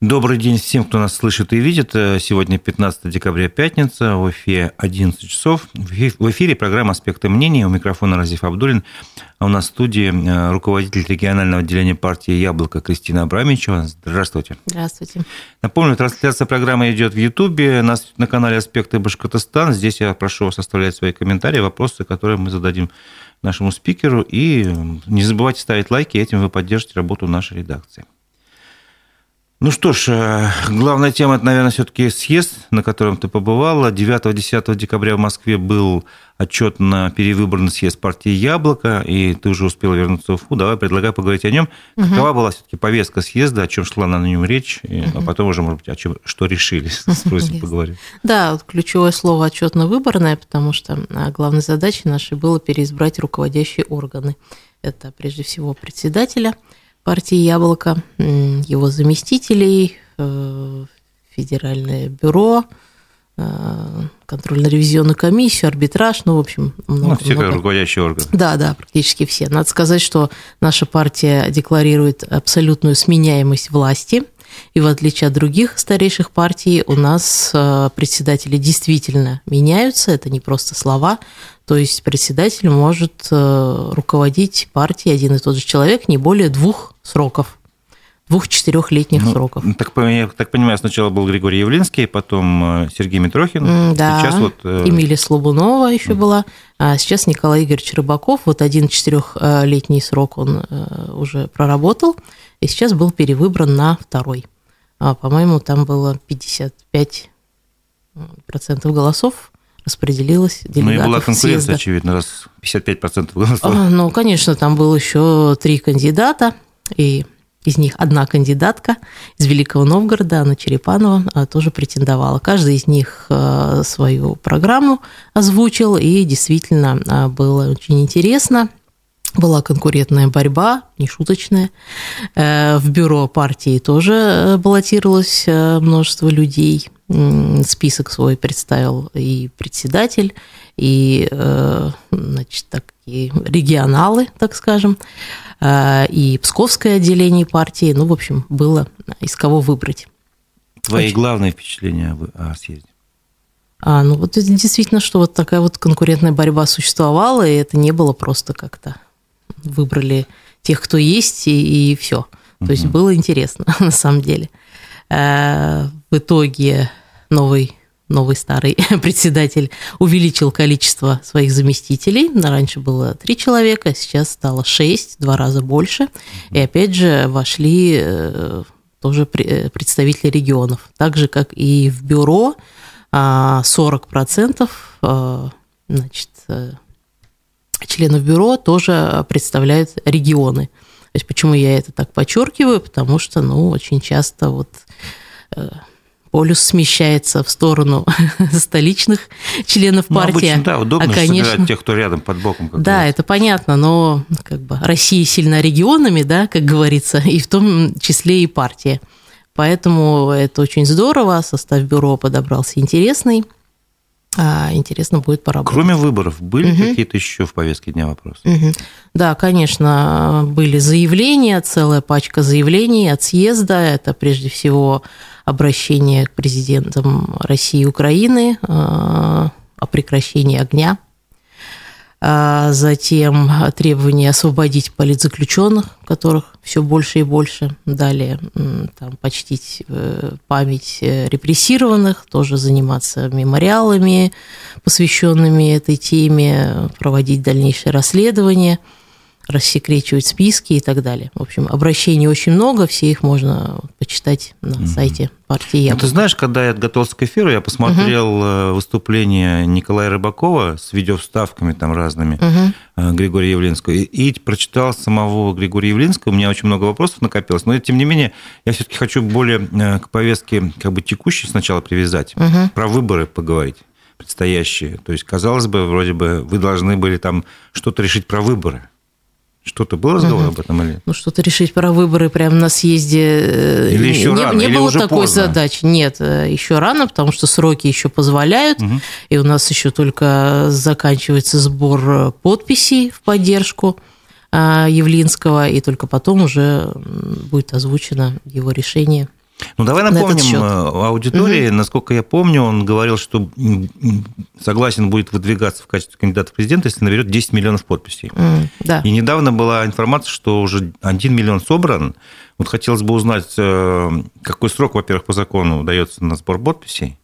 Добрый день всем, кто нас слышит и видит. Сегодня 15 декабря, пятница, в эфире 11 часов. В эфире программа «Аспекты мнений». У микрофона Разиф Абдулин. А у нас в студии э, руководитель регионального отделения партии «Яблоко» Кристина Абрамичева. Здравствуйте. Здравствуйте. Напомню, трансляция программы идет в Ютубе на канале «Аспекты Башкортостан». Здесь я прошу вас оставлять свои комментарии, вопросы, которые мы зададим нашему спикеру. И не забывайте ставить лайки, этим вы поддержите работу нашей редакции. Ну что ж, э, главная тема, это, наверное, все-таки съезд, на котором ты побывала. 9-10 декабря в Москве был отчет на перевыборный съезд партии «Яблоко», и ты уже успела вернуться в Уфу. Давай предлагаю поговорить о нем. Угу. Какова была все-таки повестка съезда, о чем шла на нем речь, угу. а потом уже, может быть, о чем, что решили, спросим поговорить. Да, ключевое слово отчетно-выборное, потому что а, главной задачей нашей было переизбрать руководящие органы. Это прежде всего председателя – партии «Яблоко», его заместителей, э, Федеральное бюро, э, контрольно-ревизионную комиссию, арбитраж, ну, в общем, много. Ну, все много. руководящие органы. Да, да, практически все. Надо сказать, что наша партия декларирует абсолютную сменяемость власти, и в отличие от других старейших партий, у нас э, председатели действительно меняются, это не просто слова, то есть председатель может руководить партией один и тот же человек не более двух сроков двух-четырехлетних ну, сроков. Так, я так понимаю, сначала был Григорий Явлинский, потом э, Сергей Митрохин. Да, сейчас вот... Э, Эмилия Слобунова еще была, а сейчас Николай Игоревич Рыбаков. Вот один четырехлетний срок он э, уже проработал, и сейчас был перевыбран на второй. А, по-моему, там было 55 процентов голосов распределилась делегатов Ну и была конкуренция, съезда. очевидно, раз 55% голосов. А, ну, конечно, там было еще три кандидата – и из них одна кандидатка из Великого Новгорода, Анна Черепанова, а, тоже претендовала. Каждый из них а, свою программу озвучил, и действительно а, было очень интересно. Была конкурентная борьба, нешуточная. Э, в бюро партии тоже э, баллотировалось э, множество людей. Список свой представил и председатель, и значит, такие регионалы, так скажем. И Псковское отделение партии. Ну, в общем, было из кого выбрать. Твои Очень. главные впечатления о съезде? А, ну вот действительно, что вот такая вот конкурентная борьба существовала, и это не было просто как-то выбрали тех, кто есть, и, и все. То угу. есть было интересно на самом деле. Э, в итоге новый новый старый председатель увеличил количество своих заместителей. Раньше было три человека, сейчас стало шесть, два раза больше. И опять же вошли э, тоже э, представители регионов. Так же, как и в бюро, 40% а, значит, членов бюро тоже представляют регионы. То есть почему я это так подчеркиваю? Потому что, ну, очень часто вот полюс смещается в сторону столичных членов ну, партии. Обычно, да, удобно а, конечно, тех, кто рядом под боком. да, говорится. это понятно, но как бы Россия сильна регионами, да, как говорится, и в том числе и партия. Поэтому это очень здорово, состав бюро подобрался интересный. А, интересно будет поработать. Кроме выборов, были угу. какие-то еще в повестке дня вопросы? Угу. Да, конечно, были заявления, целая пачка заявлений от съезда. Это прежде всего обращение к президентам России и Украины а, о прекращении огня затем требование освободить политзаключенных, которых все больше и больше. Далее там, почтить э, память э, репрессированных, тоже заниматься мемориалами, посвященными этой теме, проводить дальнейшее расследование – рассекречивать списки и так далее. В общем, обращений очень много, все их можно почитать на угу. сайте партии. Ну, ты знаешь, когда я готовился к эфиру, я посмотрел угу. выступление Николая Рыбакова с видеовставками там разными, угу. Григория Явлинского, и, и прочитал самого Григория Явлинского, у меня очень много вопросов накопилось, но тем не менее я все-таки хочу более э, к повестке как бы текущей сначала привязать, угу. про выборы поговорить предстоящие. То есть, казалось бы, вроде бы вы должны были там что-то решить про выборы. Что-то был разговор угу. об этом или Ну, что-то решить про выборы прямо на съезде. Э, или еще не, рано, не или было уже такой поздно. задачи. Нет, э, еще рано, потому что сроки еще позволяют, угу. и у нас еще только заканчивается сбор подписей в поддержку Явлинского, и только потом уже будет озвучено его решение Ну, давай напомним э, аудитории, угу. насколько я помню, он говорил, что согласен будет выдвигаться в качестве кандидата в президента, если наберет 10 миллионов подписей. Mm, да. И недавно была информация, что уже 1 миллион собран. Вот хотелось бы узнать, э, какой срок, во-первых, по закону дается на сбор подписей,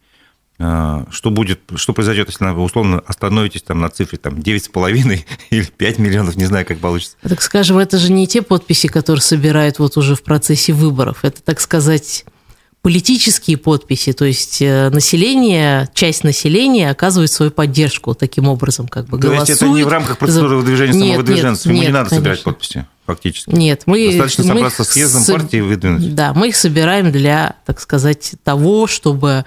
что будет, что произойдет, если вы условно остановитесь там на цифре там 9,5 или 5 миллионов, не знаю, как получится. Так скажем, это же не те подписи, которые собирают вот уже в процессе выборов. Это, так сказать, политические подписи, то есть э, население, часть населения оказывает свою поддержку таким образом, как бы то голосует. То есть это не в рамках процедуры выдвижения нет, самовыдвиженцев, ему нет, не надо конечно. собирать подписи фактически. Нет, мы... Достаточно мы собраться с съездом с... партии и выдвинуть. Да, мы их собираем для, так сказать, того, чтобы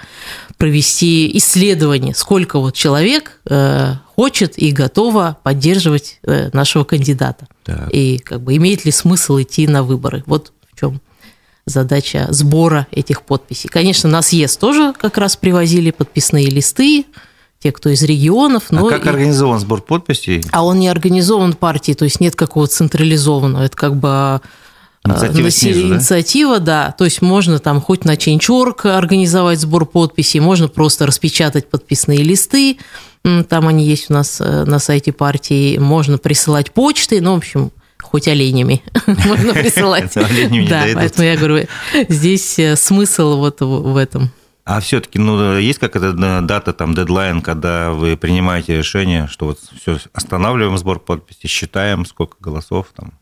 провести исследование, сколько вот человек э, хочет и готово поддерживать э, нашего кандидата. Так. И как бы имеет ли смысл идти на выборы. Вот в чем задача сбора этих подписей. Конечно, на съезд тоже как раз привозили подписные листы, те, кто из регионов. А но а как и... организован сбор подписей? А он не организован партией, то есть нет какого-то централизованного. Это как бы а, Инициатива, снизу, да? инициатива, да. То есть можно там хоть на Change.org организовать сбор подписей, можно просто распечатать подписные листы, там они есть у нас э, на сайте партии, можно присылать почты, ну, в общем, хоть оленями можно присылать. Да, поэтому я говорю, здесь э, смысл вот в этом. А все-таки, ну, есть какая-то дата, там, дедлайн, когда вы принимаете решение, что вот все, останавливаем сбор подписей, считаем, сколько голосов там?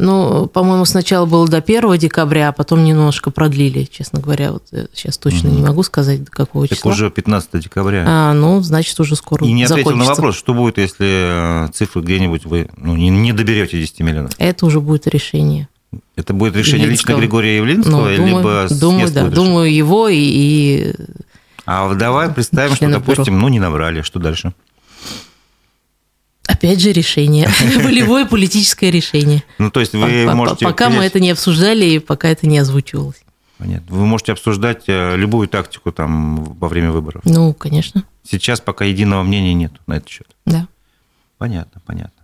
Ну, по-моему, сначала было до 1 декабря, а потом немножко продлили, честно говоря. Вот сейчас точно угу. не могу сказать, до какого так числа. уже 15 декабря. А, ну, значит, уже скоро И не ответил закончится. на вопрос, что будет, если э, цифры где-нибудь вы ну, не, не доберете 10 миллионов? Это уже будет решение. Это будет решение Явлинского. лично Григория Явлинского, ну, думаю, либо думаю, да, думаю, его и, и... А давай представим, что, допустим, ну, не набрали, что дальше? Опять же решение. Волевое политическое решение. Ну, то есть вы можете... Пока мы это не обсуждали и пока это не озвучивалось. Понятно. Вы можете обсуждать э, любую тактику там во время выборов. Ну, конечно. Сейчас пока единого мнения нет на этот счет. Да. Понятно, понятно.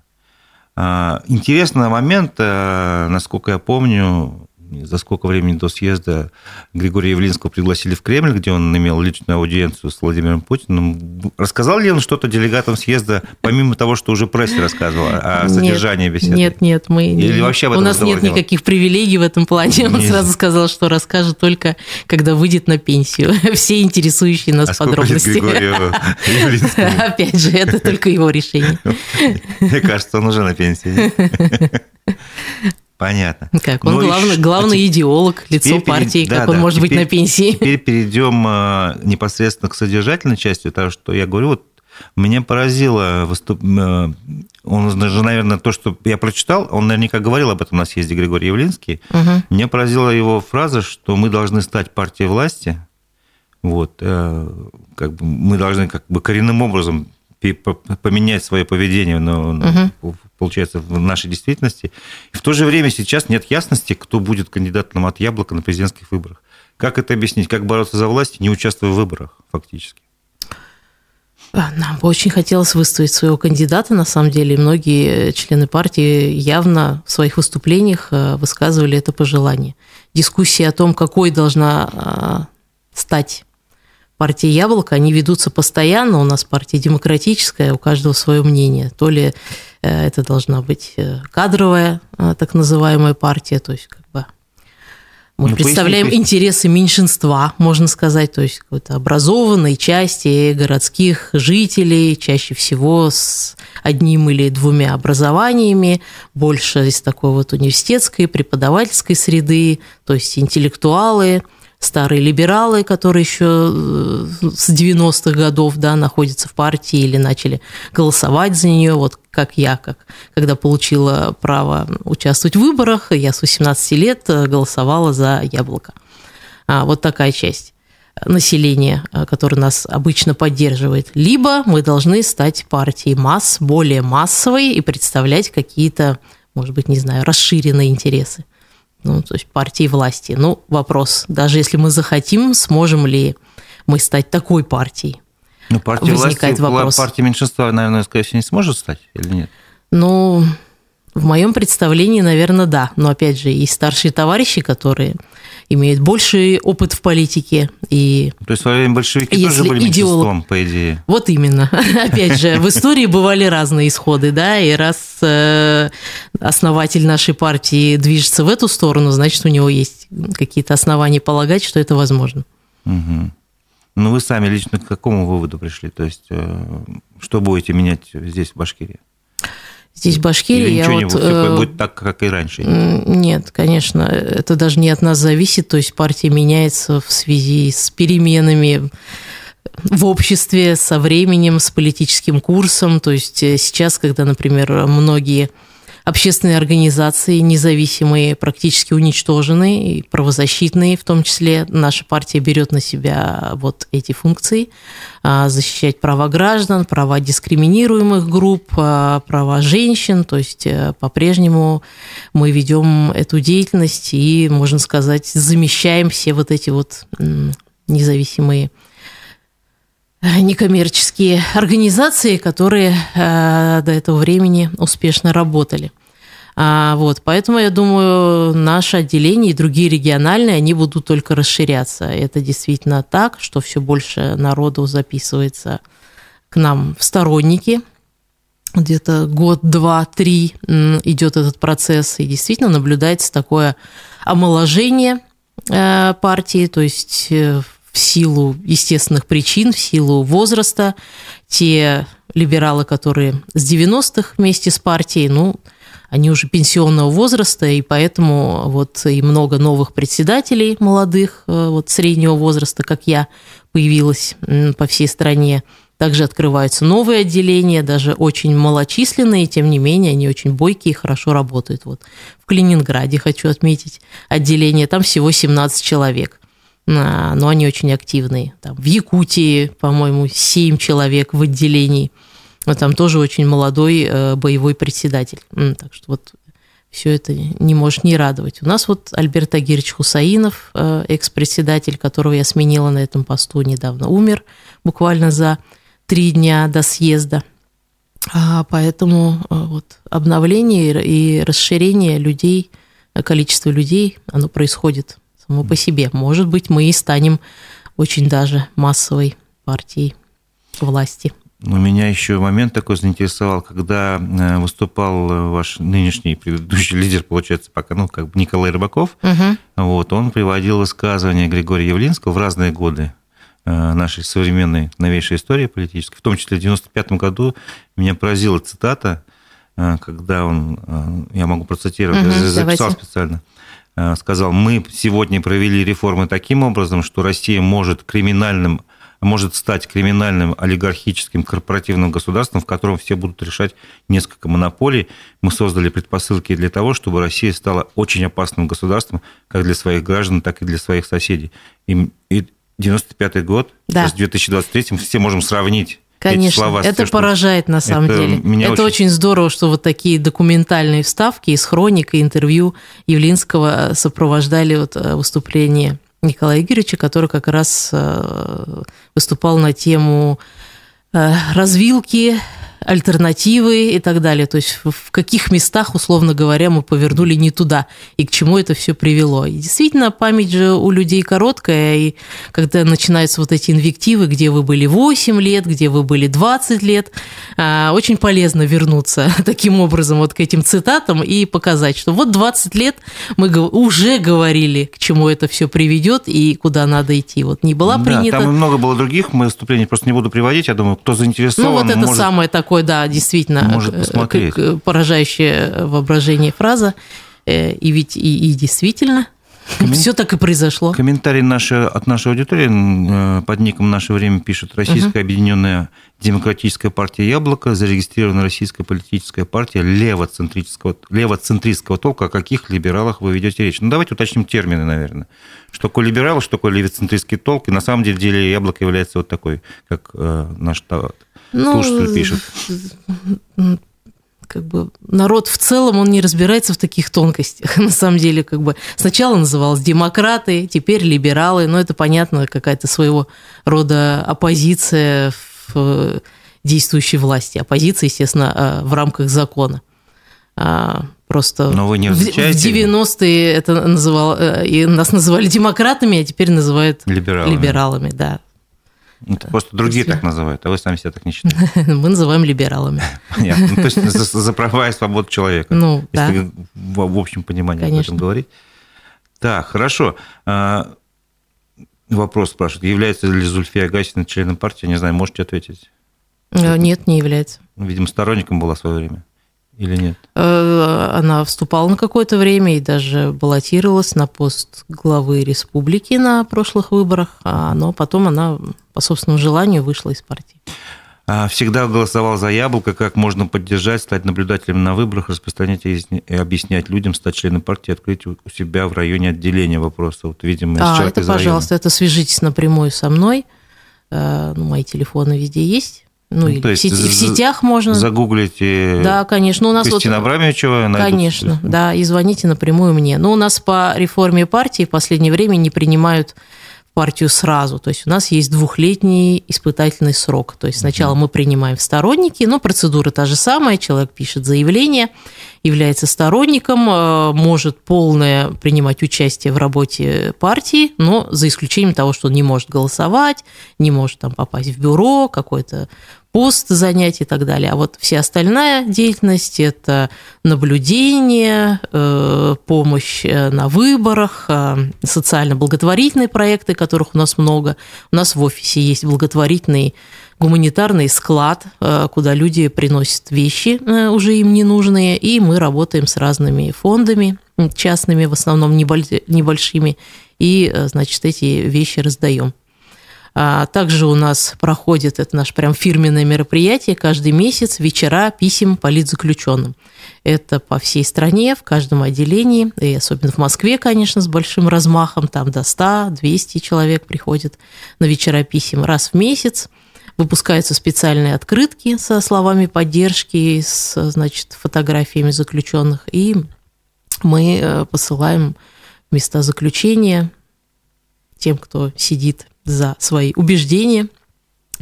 А, интересный момент, э, насколько я помню, за сколько времени до съезда Григория Явлинского пригласили в Кремль, где он имел личную аудиенцию с Владимиром Путиным. Рассказал ли он что-то делегатам съезда, помимо того, что уже прессе рассказывал, о содержании нет, беседы? Нет, нет, мы Или не, вообще у нас нет никаких привилегий в этом плане. Он нет. сразу сказал, что расскажет только, когда выйдет на пенсию. Все интересующие нас а подробности. Опять же, это только его решение. Мне кажется, он уже на пенсии. Понятно. Как он ну, главный, главный идеолог, лицо партии, да, как да, он может теперь, быть на пенсии. Теперь перейдем а, непосредственно к содержательной части, потому что я говорю, вот меня поразило выступ... А, он даже, наверное, то, что я прочитал, он наверняка говорил об этом на съезде Григорий Явлинский. Угу. Меня поразила его фраза, что мы должны стать партией власти. Вот, э, как бы мы должны как бы коренным образом поменять свое поведение но, угу. получается, в нашей действительности. И в то же время сейчас нет ясности, кто будет кандидатом от яблока на президентских выборах. Как это объяснить? Как бороться за власть, не участвуя в выборах фактически? А, нам бы очень хотелось выставить своего кандидата, на самом деле. Многие члены партии явно в своих выступлениях э, высказывали это пожелание. Дискуссия о том, какой должна а, стать партии «Яблоко», они ведутся постоянно. У нас партия демократическая, у каждого свое мнение. То ли э, это должна быть э, кадровая э, так называемая партия, то есть как бы мы ну, представляем поясни, интересы меньшинства, можно сказать, то есть какой-то образованной части городских жителей, чаще всего с одним или двумя образованиями, больше из такой вот университетской, преподавательской среды, то есть интеллектуалы – старые либералы, которые еще э, с 90-х годов да, находятся в партии или начали голосовать за нее, вот как я, как, когда получила право участвовать в выборах, я с 18 лет э, голосовала за яблоко. А, вот такая часть населения, э, которое нас обычно поддерживает. Либо мы должны стать партией масс, более массовой и представлять какие-то, может быть, не знаю, расширенные интересы ну, то есть партии власти. Ну, вопрос, даже если мы захотим, сможем ли мы стать такой партией? Ну, партия Возникает власти, вопрос. партия меньшинства, наверное, скорее всего, не сможет стать или нет? Ну, В моем представлении, наверное, да. Но опять же, есть старшие товарищи, которые имеют больший опыт в политике. И То есть во время большевики тоже были идеолог... меньшинством, по идее. Вот именно. Опять же, в истории бывали разные исходы, да, и раз э, основатель нашей партии движется в эту сторону, значит, у него есть какие-то основания полагать, что это возможно. Угу. Ну, вы сами лично к какому выводу пришли? То есть, э, что будете менять здесь, в Башкирии? Здесь в Башкирии Или я вот, э, будет так, как и раньше? Нет, конечно, это даже не от нас зависит. То есть партия меняется в связи с переменами в обществе, со временем, с политическим курсом. То есть э, сейчас, когда, например, многие общественные организации независимые практически уничтожены, и правозащитные в том числе. Наша партия берет на себя вот эти функции, а, защищать права граждан, права дискриминируемых групп, а, права женщин, то есть э, по-прежнему мы ведем эту деятельность и, можно сказать, замещаем все вот эти вот независимые некоммерческие организации, которые э, до этого времени успешно работали. А, вот, поэтому я думаю, наше отделение и другие региональные, они будут только расширяться. Это действительно так, что все больше народу записывается к нам в сторонники. Где-то год, два, три идет этот процесс, и действительно наблюдается такое омоложение э, партии, то есть э, в силу естественных причин, в силу возраста. Те либералы, которые с 90-х вместе с партией, ну, они уже пенсионного возраста, и поэтому вот и много новых председателей молодых, э, вот среднего возраста, как я, появилось по всей стране. Также открываются новые отделения, даже очень малочисленные, тем не менее, они очень бойкие и хорошо работают. Вот в Калининграде, хочу отметить, отделение, там всего 17 человек но они очень активные. Там, в Якутии, по-моему, 7 человек в отделении. Но там тоже очень молодой э, боевой председатель. Так что вот все это не может не радовать. У нас вот Альберт Агирович Хусаинов, э, экс-председатель, которого я сменила на этом посту недавно, умер буквально за три дня до съезда. А поэтому э, вот обновление и расширение людей, количество людей, оно происходит само по себе. Может быть, мы и станем очень даже массовой партией власти. У меня еще момент такой заинтересовал, когда э, выступал ваш нынешний предыдущий лидер, получается, пока, ну, как бы Николай Рыбаков, угу. вот, он приводил высказывания Григория Явлинского в разные годы э, нашей современной новейшей истории политической, в том числе в 95 году меня поразила цитата, э, когда он, я могу процитировать, угу, я записал давайте. специально, сказал, мы сегодня провели реформы таким образом, что Россия может криминальным может стать криминальным олигархическим корпоративным государством, в котором все будут решать несколько монополий. Мы создали предпосылки для того, чтобы Россия стала очень опасным государством как для своих граждан, так и для своих соседей. И, и 95 год, да. с 2023 мы все можем сравнить Конечно, слова, это все, поражает на самом это деле. Меня это очень... очень здорово, что вот такие документальные вставки из хроник и интервью Явлинского сопровождали вот э, выступление Николая Игоревича, который как раз э, выступал на тему э, развилки альтернативы и так далее. То есть в каких местах, условно говоря, мы повернули не туда и к чему это все привело. И действительно, память же у людей короткая, и когда начинаются вот эти инвективы, где вы были 8 лет, где вы были 20 лет, а, очень полезно вернуться таким образом вот к этим цитатам и показать, что вот 20 лет мы уже говорили, к чему это все приведет и куда надо идти. Вот не была принята... Да, там много было других выступлений, просто не буду приводить, я думаю, кто заинтересован... Ну вот это может... самое такое такой, да, действительно, Может посмотреть. поражающее воображение фраза. Э, и ведь и, и действительно Коммен... Все так и произошло. Комментарий наши, от нашей аудитории э, под ником «Наше время» пишет «Российская угу. объединенная демократическая партия «Яблоко», зарегистрирована российская политическая партия левоцентристского, левоцентристского толка. О каких либералах вы ведете речь? Ну, давайте уточним термины, наверное. Что такое либерал, что такое левоцентристский толк. И на самом деле «Яблоко» является вот такой, как э, наш ну, слушатель пишет как бы народ в целом, он не разбирается в таких тонкостях. На самом деле, как бы сначала называлось демократы, теперь либералы, но это понятно, какая-то своего рода оппозиция в действующей власти. Оппозиция, естественно, э, в рамках закона. А, просто Но вы не в, в 90-е это называл, э, и нас называли демократами, а теперь называют либералами, либералами да. Это просто другие Если... так называют, а вы сами себя так не считаете. Мы называем либералами. Понятно. Ну, то есть за, за права и свободу человека. Ну, если да. в, в общем понимании Конечно. об этом говорить. Так, хорошо. А, вопрос спрашивают. Является ли Зульфия Гасина членом партии? Не знаю, можете ответить? Э, нет, не является. Видимо, сторонником была в свое время или нет? Э, она вступала на какое-то время и даже баллотировалась на пост главы республики на прошлых выборах, а, но потом она по собственному желанию вышла из партии. А, всегда голосовал за яблоко, как можно поддержать, стать наблюдателем на выборах, распространять и объяснять людям, стать членом партии, открыть у себя в районе отделения вопроса. Вот, видимо, а, это, пожалуйста, района. это свяжитесь напрямую со мной. Э, ну, мои телефоны везде есть. Ну, ну, то есть в, сети, в сетях можно. Загуглите да, конечно. Ну, у нас Кристина вот, Абрамовичева. Конечно, да, и звоните напрямую мне. Но у нас по реформе партии в последнее время не принимают партию сразу. То есть у нас есть двухлетний испытательный срок. То есть сначала мы принимаем сторонники, но процедура та же самая. Человек пишет заявление, является сторонником, э, может полное принимать участие в работе партии, но за исключением того, что он не может голосовать, не может там попасть в бюро, какой-то пост занять и так далее. А вот вся остальная деятельность – это наблюдение, э, помощь э, на выборах, э, социально-благотворительные проекты, которых у нас много. У нас в офисе есть благотворительный гуманитарный склад, куда люди приносят вещи уже им ненужные, и мы работаем с разными фондами, частными, в основном небольшими, и, значит, эти вещи раздаем. А, также у нас проходит, это наше прям фирменное мероприятие, каждый месяц вечера писем политзаключенным. Это по всей стране, в каждом отделении, и особенно в Москве, конечно, с большим размахом, там до 100-200 человек приходит на вечера писем раз в месяц. Выпускаются специальные открытки со словами поддержки, с значит, фотографиями заключенных, и мы э, посылаем места заключения тем, кто сидит за свои убеждения,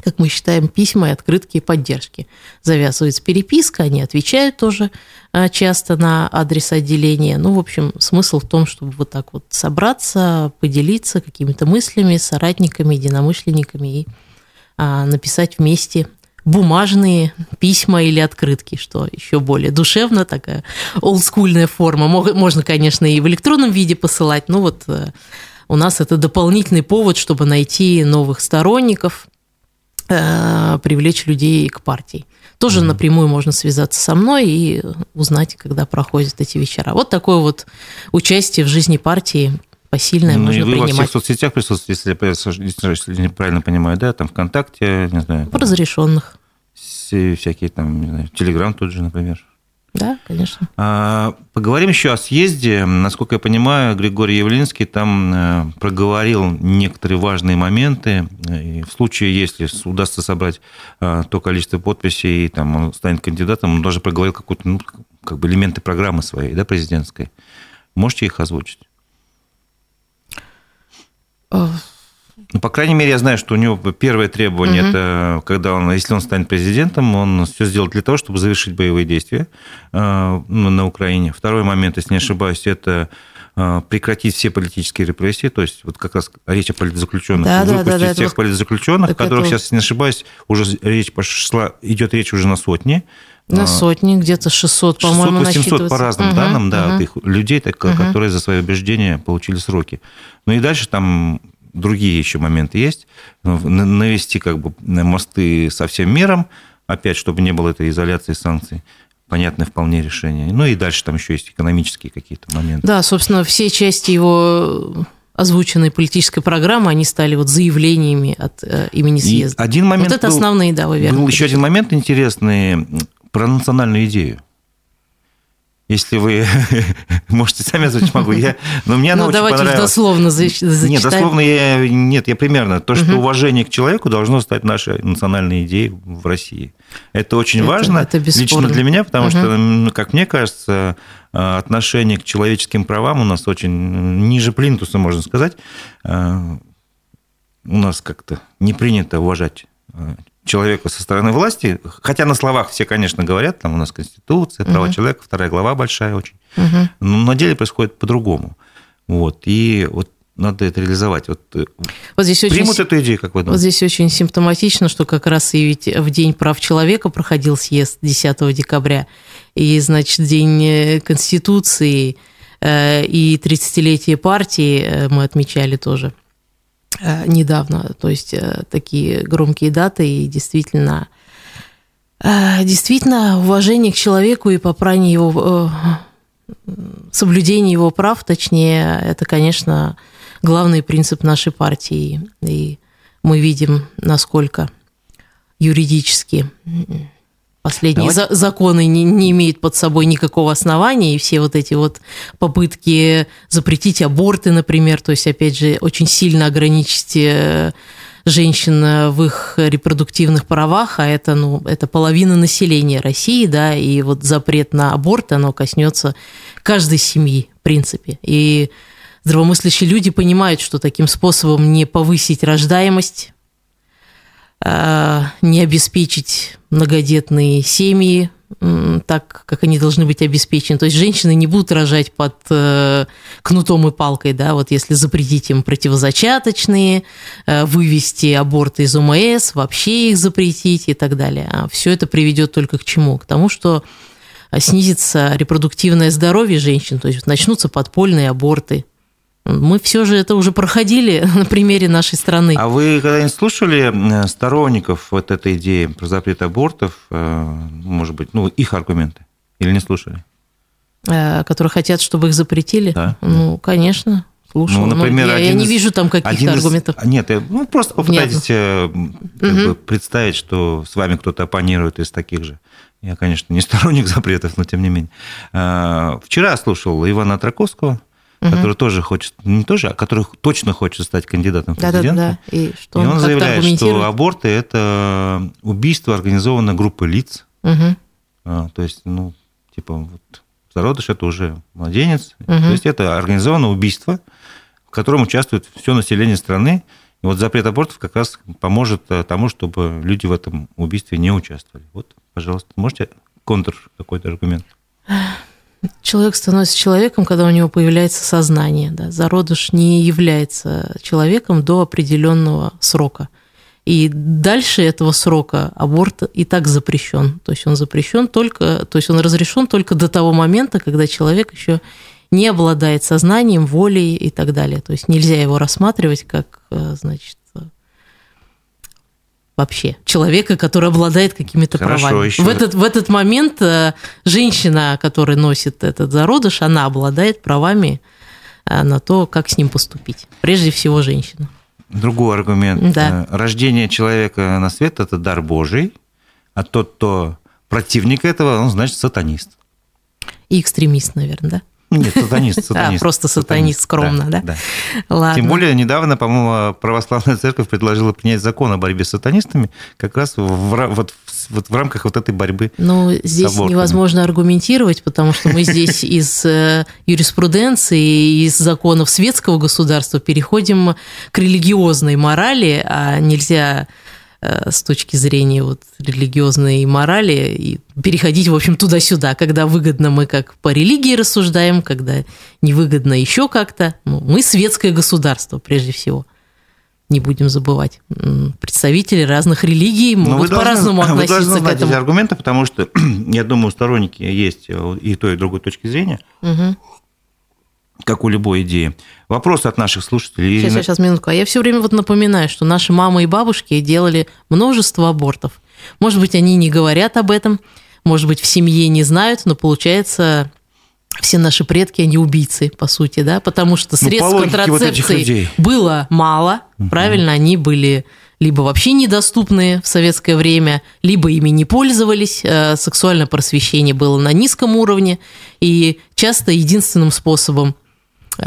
как мы считаем, письма и открытки поддержки. Завязывается переписка, они отвечают тоже а, часто на адрес отделения. Ну, в общем, смысл в том, чтобы вот так вот собраться, поделиться какими-то мыслями, соратниками, единомышленниками и а, написать вместе бумажные письма или открытки, что еще более душевно, такая олдскульная форма. Можно, конечно, и в электронном виде посылать, но вот э, у нас это дополнительный повод, чтобы найти новых сторонников, э, привлечь людей к партии. Тоже mm-hmm. напрямую можно связаться со мной и узнать, когда проходят эти вечера. Вот такое вот участие в жизни партии посильное ну, можно и вы принимать. во всех соцсетях присутствуете, если я, если я правильно понимаю, да, там ВКонтакте, не знаю. В разрешенных. Всякие там, не знаю, Телеграм тот же, например. Да, конечно. А, поговорим еще о съезде. Насколько я понимаю, Григорий Явлинский там э, проговорил некоторые важные моменты. И в случае, если удастся собрать э, то количество подписей, и там он станет кандидатом, он даже проговорил какие-то ну, как бы элементы программы своей, да, президентской. Можете их озвучить? Ну, по крайней мере, я знаю, что у него первое требование угу. это, когда он, если он станет президентом, он все сделает для того, чтобы завершить боевые действия э, на Украине. Второй момент, если не ошибаюсь, это э, прекратить все политические репрессии, то есть вот как раз речь о политзаключенных, да, выпустить да, да, всех это... политзаключенных, так которых это... сейчас, если не ошибаюсь, уже речь пошла, идет речь уже на сотни. На а, сотни, где-то 600, по-моему, 600-800 по разным угу, данным, да, угу. их людей, так, угу. которые за свои убеждения получили сроки. Ну и дальше там другие еще моменты есть. Ну, навести как бы мосты со всем миром, опять, чтобы не было этой изоляции санкций понятное вполне решение. Ну и дальше там еще есть экономические какие-то моменты. Да, собственно, все части его озвученной политической программы, они стали вот заявлениями от э, имени съезда. И один момент вот это был, основные, да, вы верно. Был еще один момент интересный про национальную идею. Если вы можете сами озвучить, могу я. Но мне она ну, очень давайте понравилась. дословно зачитаем. Нет, дословно я... Нет, я примерно. То, что угу. уважение к человеку должно стать нашей национальной идеей в России. Это очень это, важно это лично для меня, потому угу. что, как мне кажется, а, отношение к человеческим правам у нас очень ниже плинтуса, можно сказать. А, у нас как-то не принято уважать человека со стороны власти, хотя на словах все, конечно, говорят, там у нас Конституция, права угу. человека, вторая глава большая очень, угу. но на деле происходит по-другому. Вот. И вот надо это реализовать. Вот, э, вот здесь примут очень, эту идею, как вы думаете? Вот здесь очень симптоматично, что как раз и ведь в День прав человека проходил съезд 10 декабря, и, значит, День э, Конституции э, и 30-летие партии мы отмечали тоже недавно. То есть такие громкие даты и действительно, действительно уважение к человеку и попрание его соблюдение его прав, точнее, это, конечно, главный принцип нашей партии. И мы видим, насколько юридически последние Давайте. законы не, не имеют под собой никакого основания, и все вот эти вот попытки запретить аборты, например, то есть, опять же, очень сильно ограничить э, женщин в их репродуктивных правах, а это, ну, это половина населения России, да, и вот запрет на аборт, оно коснется каждой семьи, в принципе. И здравомыслящие люди понимают, что таким способом не повысить рождаемость, не обеспечить многодетные семьи так, как они должны быть обеспечены. То есть женщины не будут рожать под э, кнутом и палкой, да, вот если запретить им противозачаточные, э, вывести аборты из ОМС, вообще их запретить и так далее. А все это приведет только к чему? К тому, что снизится репродуктивное здоровье женщин, то есть начнутся подпольные аборты. Мы все же это уже проходили на примере нашей страны. А вы когда-нибудь слушали сторонников вот этой идеи про запрет абортов, э, может быть, ну, их аргументы? Или не слушали? Э, которые хотят, чтобы их запретили? Да. Ну, конечно. Слушал. Ну, например, я, я не из, вижу там каких-то аргументов. Нет, ну просто попытайтесь угу. бы, представить, что с вами кто-то оппонирует из таких же. Я, конечно, не сторонник запретов, но тем не менее. Э, вчера слушал Ивана Траковского, угу. который тоже хочет, не тоже, а который точно хочет стать кандидатом в президенты. Да, да, да. И, что и он, он заявляет, что аборты – это убийство организованной группы лиц. Угу. А, то есть, ну, типа, вот зародыш – это уже младенец. Угу. То есть, это организованное убийство, в котором участвует все население страны, и вот запрет абортов как раз поможет э, тому, чтобы люди в этом убийстве не участвовали. Вот, пожалуйста, можете контр какой-то аргумент? Человек становится человеком, когда у него появляется сознание. Да? Зародыш не является человеком до определенного срока. И дальше этого срока аборт и так запрещен. То есть он запрещен только, то есть он разрешен только до того момента, когда человек еще не обладает сознанием, волей и так далее. То есть нельзя его рассматривать как, э, значит, вообще человека, который обладает какими-то правами. Еще... В, этот, в этот момент э, женщина, которая носит этот зародыш, она обладает правами э, на то, как с ним поступить. Прежде всего, женщина. Другой аргумент. Да. Рождение человека на свет – это дар Божий, а тот, кто противник этого, он, значит, сатанист. И экстремист, наверное, да? Нет, сатанист, сатанист. А, просто сатанист, скромно, да? да? да. Ладно. Тем более, недавно, по-моему, православная церковь предложила принять закон о борьбе с сатанистами как раз в, вот, вот в рамках вот этой борьбы Ну, здесь невозможно аргументировать, потому что мы здесь из э, юриспруденции, из законов светского государства переходим к религиозной морали, а нельзя с точки зрения вот религиозной морали и переходить, в общем, туда-сюда, когда выгодно мы как по религии рассуждаем, когда невыгодно еще как-то. Ну, мы светское государство, прежде всего. Не будем забывать. Представители разных религий могут по-разному относиться вы должны к этому. эти аргументы, потому что, я думаю, сторонники есть и той, и другой точки зрения. Угу как у любой идеи. Вопрос от наших слушателей. Сейчас, сейчас, минутку. А я все время вот напоминаю, что наши мамы и бабушки делали множество абортов. Может быть, они не говорят об этом, может быть, в семье не знают, но получается, все наши предки, они убийцы, по сути, да, потому что ну, средств ну, контрацепции вот было мало, угу. правильно, они были либо вообще недоступные в советское время, либо ими не пользовались, э, сексуальное просвещение было на низком уровне, и часто единственным способом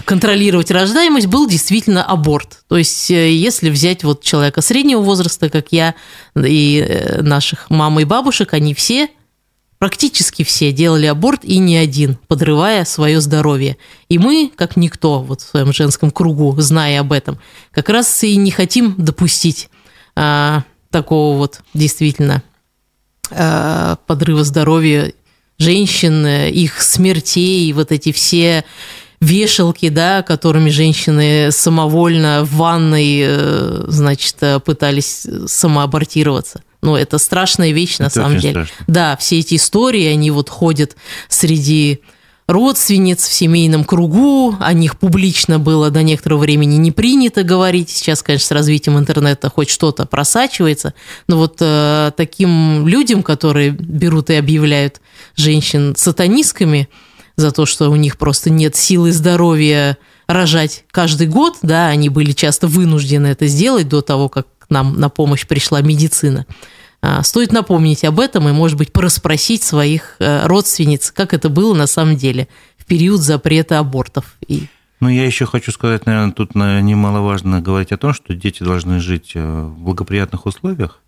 контролировать рождаемость был действительно аборт. То есть, э, если взять вот человека среднего возраста, как я, и э, наших мам и бабушек, они все, практически все делали аборт и не один, подрывая свое здоровье. И мы, как никто вот в своем женском кругу, зная об этом, как раз и не хотим допустить а, такого вот действительно э, подрыва здоровья женщин, их смертей, вот эти все вешалки, да, которыми женщины самовольно в ванной, э, значит, пытались самоабортироваться. Ну, это страшная вещь на самом деле. Страшно. Да, все эти истории, они вот ходят среди родственниц в семейном кругу, о них публично было до некоторого времени не принято говорить. Сейчас, конечно, с развитием интернета хоть что-то просачивается, но вот э, таким людям, которые берут и объявляют женщин сатанистками за то, что у них просто нет силы здоровья рожать каждый год, да, они были часто вынуждены это сделать до того, как к нам на помощь пришла медицина. А, стоит напомнить об этом и, может быть, порасспросить своих э, родственниц, как это было на самом деле в период запрета абортов. И... Ну, я еще хочу сказать, наверное, тут немаловажно говорить о том, что дети должны жить э, в благоприятных условиях,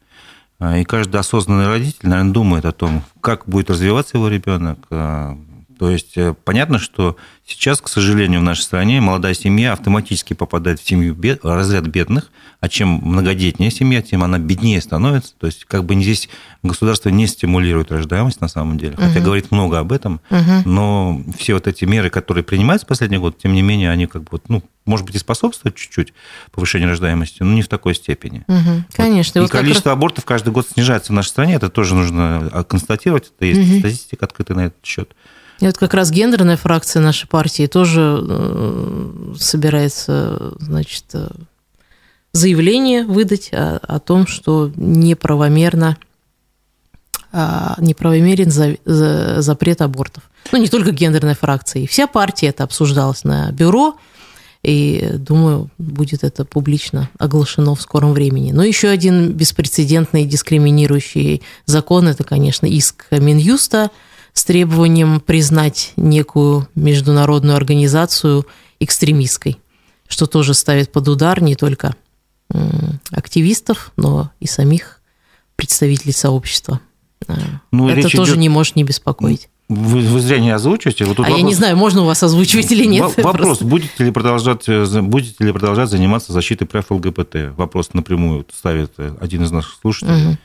а, и каждый осознанный родитель, наверное, думает о том, как будет развиваться его ребенок, а, то есть э, понятно, что сейчас, к сожалению, в нашей стране молодая семья автоматически попадает в семью бед, разряд бедных, а чем многодетнее семья, тем она беднее становится. То есть как бы здесь государство не стимулирует рождаемость на самом деле, хотя угу. говорит много об этом, угу. но все вот эти меры, которые принимаются в последний год, тем не менее, они как бы, ну, может быть, и способствуют чуть-чуть повышению рождаемости, но не в такой степени. Угу. Конечно. Вот. И вот количество раз... абортов каждый год снижается в нашей стране, это тоже нужно а, констатировать, это есть угу. статистика открытая на этот счет. И вот как раз гендерная фракция нашей партии тоже э, собирается, значит, э, заявление выдать о, о том, что неправомерно а, неправомерен за, за, запрет абортов. Ну, не только гендерная фракция, и вся партия это обсуждалась на бюро, и думаю, будет это публично оглашено в скором времени. Но еще один беспрецедентный дискриминирующий закон – это, конечно, иск Минюста – с требованием признать некую международную организацию экстремистской, что тоже ставит под удар не только активистов, но и самих представителей сообщества. А, ну, Это тоже идет... не может не беспокоить. Вы, вы зря не озвучиваете. Вот а вопрос... я не знаю, можно у вас озвучивать или нет. Вопрос, просто. будете ли, продолжать, э, будете ли продолжать заниматься защитой прав ЛГБТ? Вопрос напрямую ставит э, один из наших слушателей. Угу.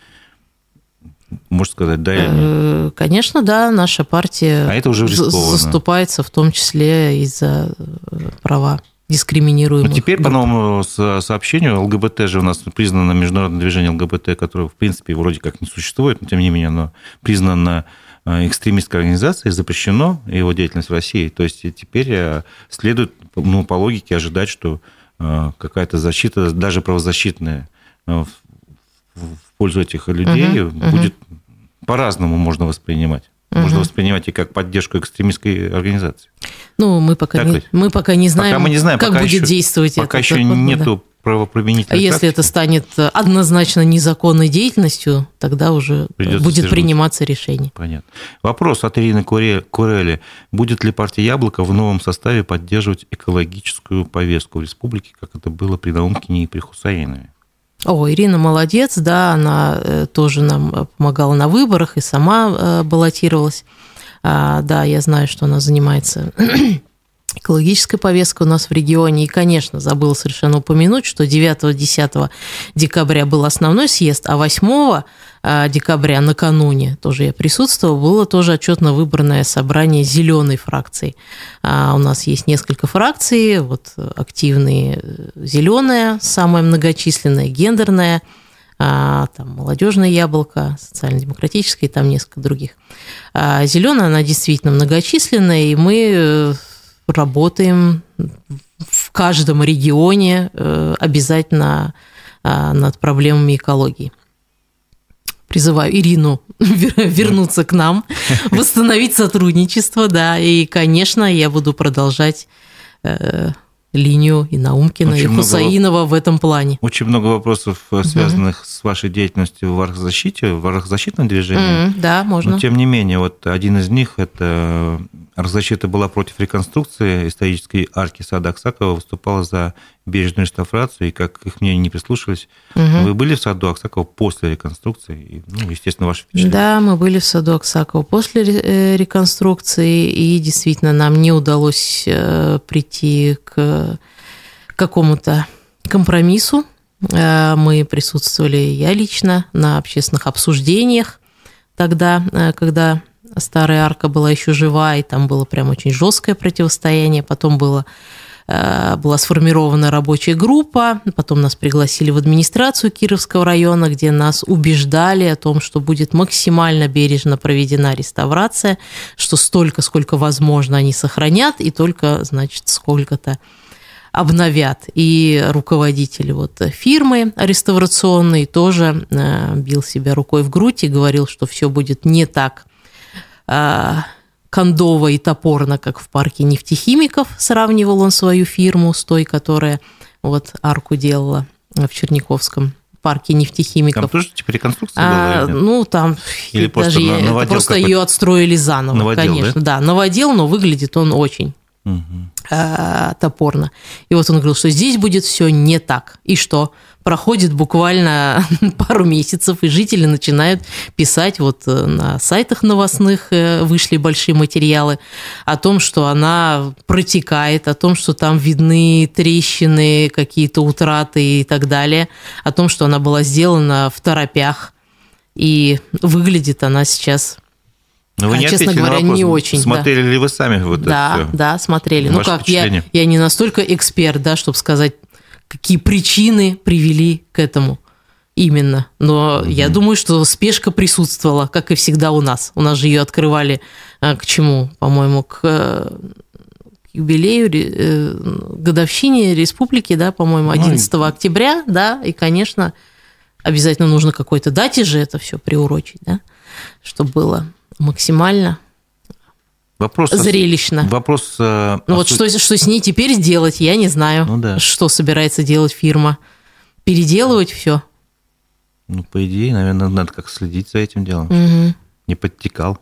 Можно сказать, да или нет? Э, конечно, да. Наша партия а это уже заступается в том числе из-за э, права дискриминируемых. Но теперь, по новому сообщению, ЛГБТ же у нас признано международное движение ЛГБТ, которое, в принципе, вроде как не существует, но тем не менее оно признано э, экстремистской организацией, запрещено его деятельность в России. То есть теперь следует ну, по логике ожидать, что какая-то защита, даже правозащитная, в пользу этих людей угу, будет угу. по-разному можно воспринимать. Угу. Можно воспринимать и как поддержку экстремистской организации. Ну, мы пока, не, мы пока не знаем, пока мы не знаем как будет еще, действовать пока это. Пока еще нету да. правоприменительной А если это станет однозначно незаконной деятельностью, тогда уже Придется будет стержнуть. приниматься решение. Понятно. Вопрос от Ирины Курели. Будет ли партия «Яблоко» в новом составе поддерживать экологическую повестку в республике, как это было при Наумкине и при Хусаинове? О, Ирина молодец, да, она э, тоже нам помогала на выборах и сама э, баллотировалась. А, да, я знаю, что она занимается экологической повесткой у нас в регионе. И, конечно, забыла совершенно упомянуть, что 9-10 декабря был основной съезд, а 8 а, декабря накануне, тоже я присутствовала, было тоже отчетно-выборное собрание зеленой фракции. А, у нас есть несколько фракций, вот активные э, зеленая, самая многочисленная, гендерная, а, там молодежное яблоко, социально-демократическое и там несколько других. Зеленая, она действительно многочисленная, и мы э, работаем в каждом регионе э, обязательно над проблемами экологии призываю Ирину вернуться к нам, восстановить сотрудничество, да, и, конечно, я буду продолжать э, линию и Наумкина, очень и Хусаинова много, в этом плане. Очень много вопросов, э, связанных угу. с вашей деятельностью в архзащите, в архзащитном движении. Mm, да, можно. Но, тем не менее, вот один из них – это Архзащита была против реконструкции исторической арки сада Аксакова, выступала за бережную реставрацию, и, как их мнение не прислушались, угу. вы были в саду Аксакова после реконструкции? И, ну, естественно, ваше впечатление. Да, мы были в саду Аксакова после э, реконструкции, и действительно нам не удалось э, прийти к какому-то компромиссу Э, мы присутствовали, я лично, на общественных обсуждениях тогда, когда старая арка была еще жива, и там было прям очень жесткое противостояние. Потом было Э, была сформирована рабочая группа, потом нас пригласили в администрацию Кировского района, где нас убеждали о том, что будет максимально бережно проведена реставрация, что столько, сколько возможно, они сохранят, и только, значит, сколько-то обновят. И руководитель вот фирмы реставрационной тоже э, бил себя рукой в грудь и говорил, что все будет не так кондово и топорно, как в парке нефтехимиков. Сравнивал он свою фирму с той, которая вот арку делала в Черниковском парке нефтехимиков. Там тоже типа реконструкция а, была? Ну, там Или даже просто, я, просто ее отстроили заново, новодел, конечно. Да? да, новодел, но выглядит он очень угу. а, топорно. И вот он говорил, что здесь будет все не так. И что? Проходит буквально пару месяцев, и жители начинают писать, вот э, на сайтах новостных э, вышли большие материалы о том, что она протекает, о том, что там видны трещины, какие-то утраты и так далее, о том, что она была сделана в торопях, и выглядит она сейчас но вы а, не честно говоря, не очень. Смотрели да. ли вы сами вот да, это все? Да, смотрели. Ваше ну как, я, я не настолько эксперт, да, чтобы сказать какие причины привели к этому именно. Но mm-hmm. я думаю, что спешка присутствовала, как и всегда у нас. У нас же ее открывали а, к чему? По-моему, к э, юбилею, э, годовщине республики, да, по-моему, 11 ну, октября, да, и, конечно, обязательно нужно какой-то дате же это все приурочить, да, чтобы было максимально Вопрос зрелищно. Вопрос. Э, ну вот что, что с ней теперь сделать, я не знаю. Ну да. Что собирается делать фирма? Переделывать все? Ну, по идее, наверное, надо как следить за этим делом. Угу. Не подтекал.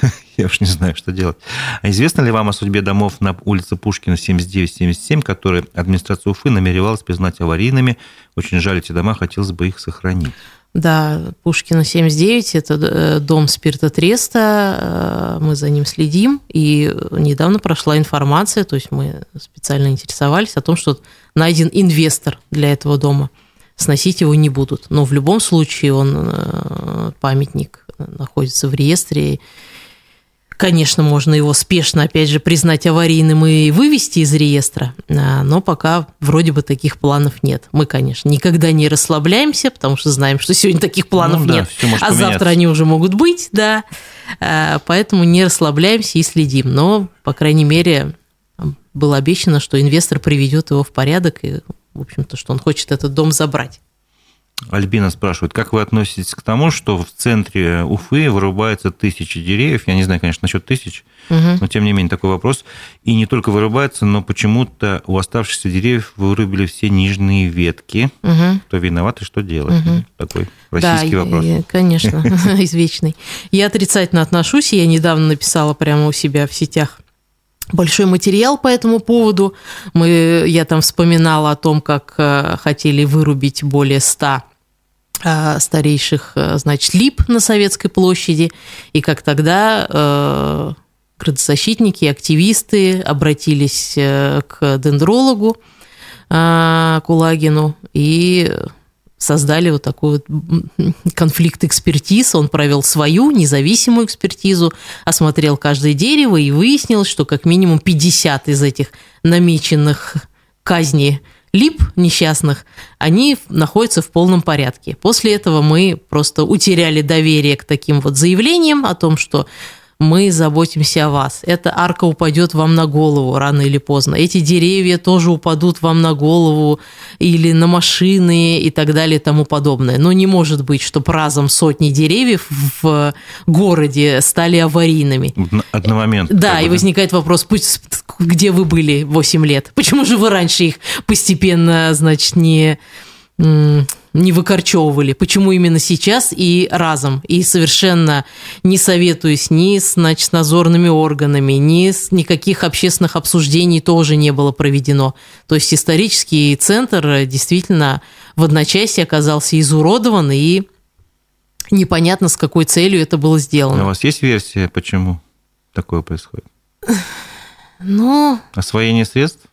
я уж не знаю, что делать. А известно ли вам о судьбе домов на улице Пушкина 79-77, которые администрация Уфы намеревалась признать аварийными? Очень жаль эти дома, хотелось бы их сохранить. Да, Пушкина 79 – это э, дом спиртотреста, э, мы за ним следим, и недавно прошла информация, то есть мы специально интересовались о том, что найден инвестор для этого дома. Сносить его не будут, но в любом случае он, э, памятник, находится в реестре, Конечно, можно его спешно, опять же, признать аварийным и вывести из реестра, а, но пока вроде бы таких планов нет. Мы, конечно, никогда не расслабляемся, потому что знаем, что сегодня таких планов ну, да, нет, а завтра они уже могут быть, да. А, поэтому не расслабляемся и следим. Но, по крайней мере, было обещано, что инвестор приведет его в порядок и, в общем-то, что он хочет этот дом забрать. Альбина спрашивает, как вы относитесь к тому, что в центре Уфы вырубается тысячи деревьев? Я не знаю, конечно, насчет тысяч, угу. но тем не менее такой вопрос. И не только вырубается, но почему-то у оставшихся деревьев вырубили все нижние ветки. Угу. Кто виноват и что делать? Угу. Такой российский да, вопрос. конечно, извечный. Я отрицательно отношусь, я недавно написала прямо у себя в сетях большой материал по этому поводу. Мы, я там вспоминала о том, как э, хотели вырубить более ста э, старейших, э, значит, лип на Советской площади, и как тогда э, градозащитники, активисты обратились к дендрологу э, Кулагину и создали вот такой вот конфликт экспертиз. Он провел свою независимую экспертизу, осмотрел каждое дерево и выяснил, что как минимум 50 из этих намеченных казни лип несчастных, они находятся в полном порядке. После этого мы просто утеряли доверие к таким вот заявлениям о том, что мы заботимся о вас. Эта арка упадет вам на голову рано или поздно. Эти деревья тоже упадут вам на голову или на машины и так далее и тому подобное. Но не может быть, чтобы разом сотни деревьев в городе стали аварийными. Одномоментно. Да, и возникает вопрос, где вы были 8 лет? Почему же вы раньше их постепенно, значит, не не выкорчевывали. Почему именно сейчас и разом? И совершенно не советуюсь ни с значит, надзорными органами, ни с никаких общественных обсуждений тоже не было проведено. То есть исторический центр действительно в одночасье оказался изуродован и непонятно, с какой целью это было сделано. А у вас есть версия, почему такое происходит? Ну... Освоение средств?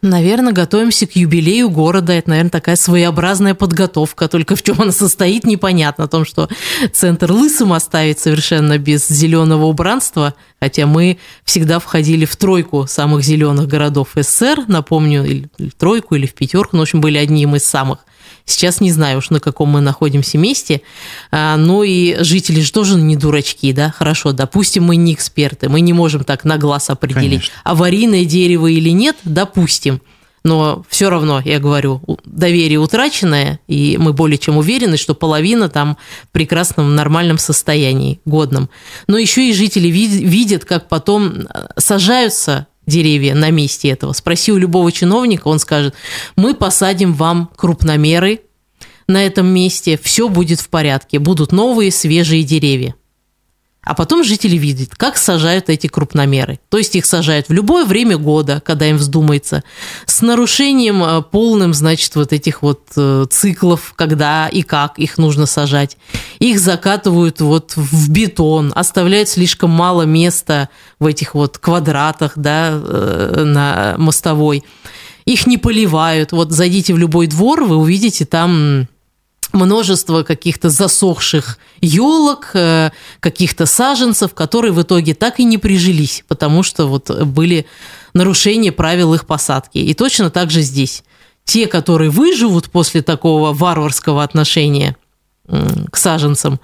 Наверное, готовимся к юбилею города. Это, наверное, такая своеобразная подготовка. Только в чем она состоит, непонятно. О том, что центр лысым оставить совершенно без зеленого убранства. Хотя мы всегда входили в тройку самых зеленых городов СССР. Напомню, или в тройку, или в пятерку. Ну, в общем, были одним из самых. Сейчас не знаю уж, на каком мы находимся месте. А, но и жители же тоже не дурачки, да? Хорошо, допустим, мы не эксперты, мы не можем так на глаз определить, Конечно. аварийное дерево или нет, допустим. Но все равно, я говорю, доверие утраченное, и мы более чем уверены, что половина там в прекрасном, нормальном состоянии, годном. Но еще и жители видят, как потом э, сажаются деревья на месте этого. Спроси у любого чиновника, он скажет, мы посадим вам крупномеры на этом месте, все будет в порядке, будут новые свежие деревья. А потом жители видят, как сажают эти крупномеры. То есть их сажают в любое время года, когда им вздумается, с нарушением э, полным, значит, вот этих вот э, циклов, когда и как их нужно сажать. Их закатывают вот в бетон, оставляют слишком мало места в этих вот квадратах, да, э, на мостовой. Их не поливают. Вот зайдите в любой двор, вы увидите там множество каких-то засохших елок, э, каких-то саженцев, которые в итоге так и не прижились, потому что вот были нарушения правил их посадки. И точно так же здесь. Те, которые выживут после такого варварского отношения к саженцам,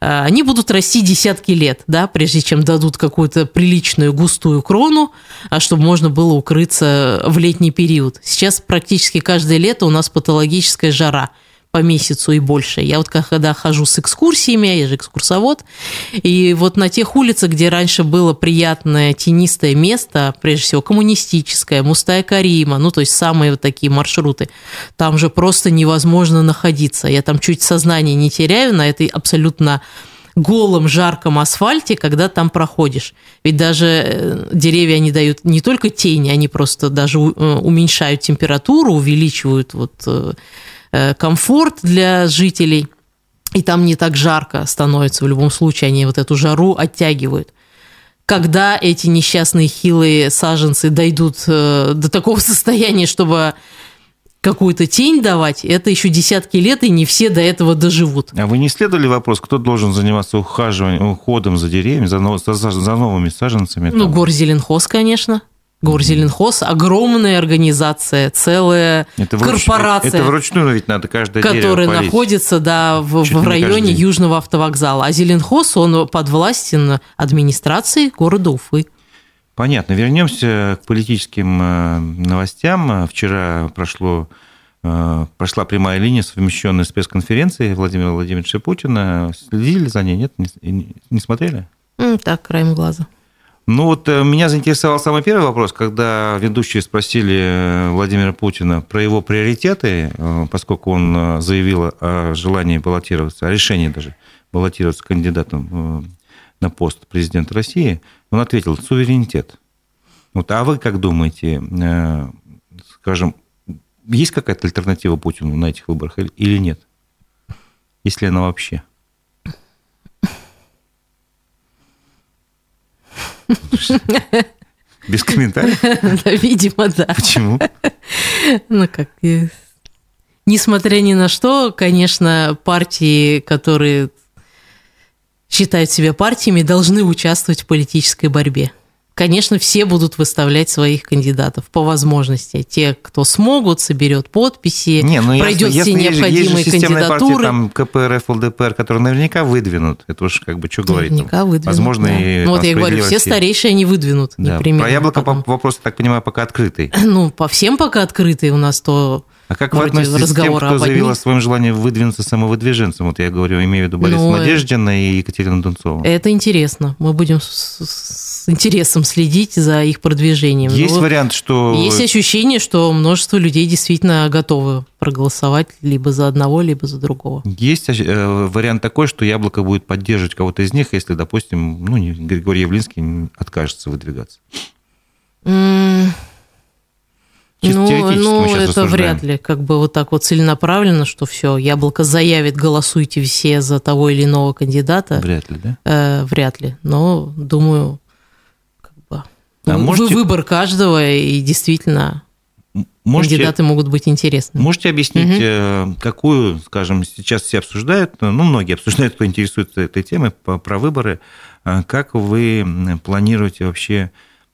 э, они будут расти десятки лет, да, прежде чем дадут какую-то приличную густую крону, а чтобы можно было укрыться в летний период. Сейчас практически каждое лето у нас патологическая жара – по месяцу и больше. Я вот когда хожу с экскурсиями, я же экскурсовод, и вот на тех улицах, где раньше было приятное тенистое место, прежде всего коммунистическое, Мустая Карима, ну то есть самые вот такие маршруты, там же просто невозможно находиться. Я там чуть сознание не теряю на этой абсолютно голом, жарком асфальте, когда там проходишь. Ведь даже э, деревья они дают не только тени, они просто даже э, уменьшают температуру, увеличивают вот э, комфорт для жителей, и там не так жарко становится в любом случае, они вот эту жару оттягивают. Когда эти несчастные хилые саженцы дойдут э, до такого состояния, чтобы какую-то тень давать, это еще десятки лет, и не все до этого доживут. А вы не исследовали вопрос, кто должен заниматься ухаживанием, уходом за деревьями, за, за, за новыми саженцами? Ну, горзеленхоз, конечно. Горзеленхоз – огромная организация, целая это корпорация. Это вручную ведь надо каждое Которая находится да, в, в районе Южного автовокзала. А Зеленхоз, он подвластен администрации города Уфы. Понятно. Вернемся к политическим э, новостям. Вчера прошло, э, прошла прямая линия, совмещенная с пресс-конференцией Владимира Владимировича Путина. Следили за ней? Нет? Не, не смотрели? Так, краем глаза. Ну вот э, меня заинтересовал самый первый вопрос, когда ведущие спросили э, Владимира Путина про его приоритеты, э, поскольку он заявил о желании баллотироваться, о решении даже баллотироваться кандидатом на пост президента России, он ответил суверенитет. Вот, а вы как думаете, скажем, есть какая-то альтернатива Путину на этих выборах или нет? Если она вообще? Без комментариев? Да, видимо, да. Почему? Ну, как... Несмотря ни на что, конечно, партии, которые считают себя партиями, должны участвовать в политической борьбе конечно, все будут выставлять своих кандидатов по возможности. Те, кто смогут, соберет подписи, Не, ну пройдет ясно, все ясно, необходимые есть же кандидатуры. Партии, там КПРФ, ЛДПР, которые наверняка выдвинут. Это уж как бы что говорить. Наверняка выдвинут. Возможно, да. и ну, вот я говорю, все старейшие они выдвинут. Да. Непременно. Про яблоко потом. вопрос, так понимаю, пока открытый. Ну, по всем пока открытый у нас то а как вы относитесь к тем, кто заявил о своем желании выдвинуться самовыдвиженцем? Вот я говорю, имею в виду Борис ну, Надеждина и Екатерина Дунцова. Это интересно. Мы будем с, интересом следить за их продвижением. Есть Но вариант, что... Есть ощущение, что множество людей действительно готовы проголосовать либо за одного, либо за другого. Есть э, вариант такой, что Яблоко будет поддерживать кого-то из них, если, допустим, ну, Григорий Явлинский откажется выдвигаться. Mm. Чисто ну, ну это рассуждаем. вряд ли, как бы вот так вот целенаправленно, что все, яблоко заявит, голосуйте все за того или иного кандидата. Вряд ли, да? Э, вряд ли, но думаю, а можете... выбор каждого и действительно можете, кандидаты могут быть интересны. Можете объяснить, угу. какую, скажем, сейчас все обсуждают, ну, многие обсуждают, кто интересуется этой темой, про выборы, как вы планируете вообще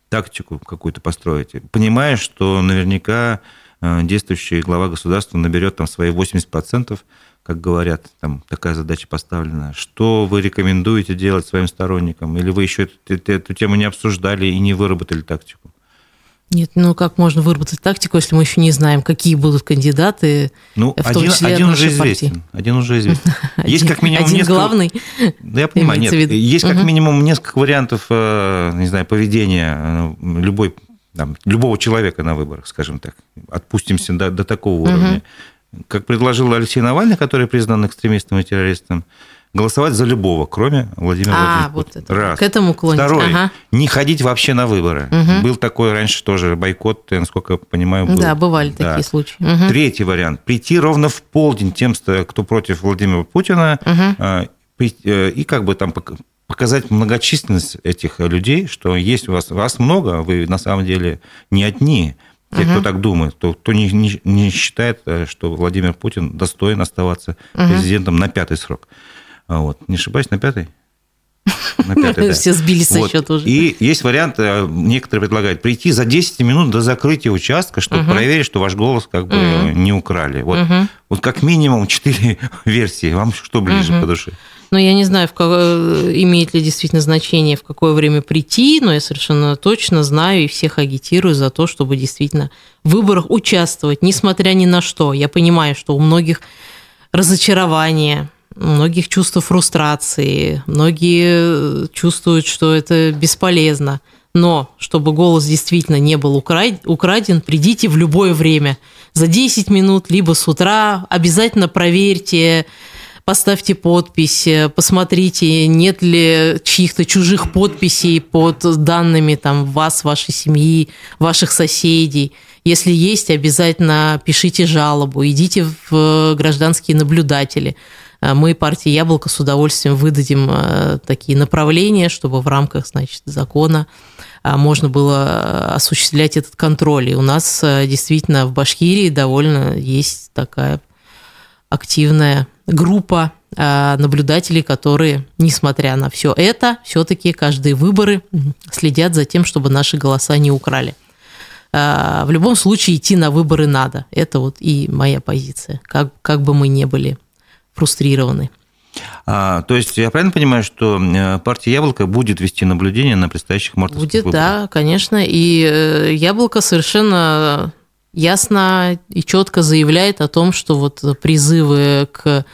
тактику какую-то построить, понимая, что наверняка действующий глава государства наберет там свои 80%, как говорят, там такая задача поставлена. Что вы рекомендуете делать своим сторонникам? Или вы еще эту, эту тему не обсуждали и не выработали тактику? Нет, ну как можно выработать тактику, если мы еще не знаем, какие будут кандидаты, ну, в том один, числе один уже известен. Партии. Один уже известен. Есть как минимум один несколько... главный. Да, я понимаю, нет. Есть как минимум несколько вариантов, э, не знаю, поведения э, любой там, любого человека на выборах, скажем так. Отпустимся до, до такого уровня как предложил Алексей Навальный, который признан экстремистом и террористом, голосовать за любого, кроме Владимира а, Владимировича вот это. Раз. К этому клонить. Второй. Ага. Не ходить вообще на выборы. Угу. Был такой раньше тоже бойкот, я, насколько я понимаю, был. Да, бывали да. такие случаи. Угу. Третий вариант. Прийти ровно в полдень тем, кто против Владимира Путина, угу. и как бы там показать многочисленность этих людей, что есть у вас, вас много, вы на самом деле не одни. Те, угу. кто так думает, кто, кто не, не, не считает, э, что Владимир Путин достоин оставаться угу. президентом на пятый срок. А вот. Не ошибаюсь, на пятый? На пятый, да. Все сбились со счета уже. И есть вариант, э, некоторые предлагают, прийти за 10 минут до закрытия участка, чтобы угу. проверить, что ваш голос как бы угу. не украли. Вот, угу. вот как минимум 4 версии. Вам что ближе угу. по душе? Но я не знаю, в как... Э, имеет ли действительно значение, в какое время прийти, но я совершенно точно знаю и всех агитирую за то, чтобы действительно в выборах участвовать, несмотря ни на что. Я понимаю, что у многих разочарование, многих чувство фрустрации, многие чувствуют, что это бесполезно. Но чтобы голос действительно не был украден, придите в любое время. За 10 минут, либо с утра. Обязательно проверьте поставьте подпись, э, посмотрите, нет ли чьих-то чужих подписей под данными там вас, вашей семьи, ваших соседей. Если есть, обязательно пишите жалобу, идите в гражданские наблюдатели. Э, мы, партия «Яблоко», с удовольствием выдадим э, такие направления, чтобы в рамках значит, закона можно было осуществлять этот контроль. И у нас действительно в Башкирии довольно есть такая активная группа а, наблюдателей, которые, несмотря на все это, все-таки каждые выборы следят за тем, чтобы наши голоса не украли. А, в любом случае идти на выборы надо. Это вот и моя позиция, как, как бы мы не были фрустрированы. А, то есть я правильно понимаю, что э, партия «Яблоко» будет вести наблюдение на предстоящих мартовских будет, выборах? Будет, да, конечно. И э, «Яблоко» совершенно ясно и четко заявляет о том, что вот призывы к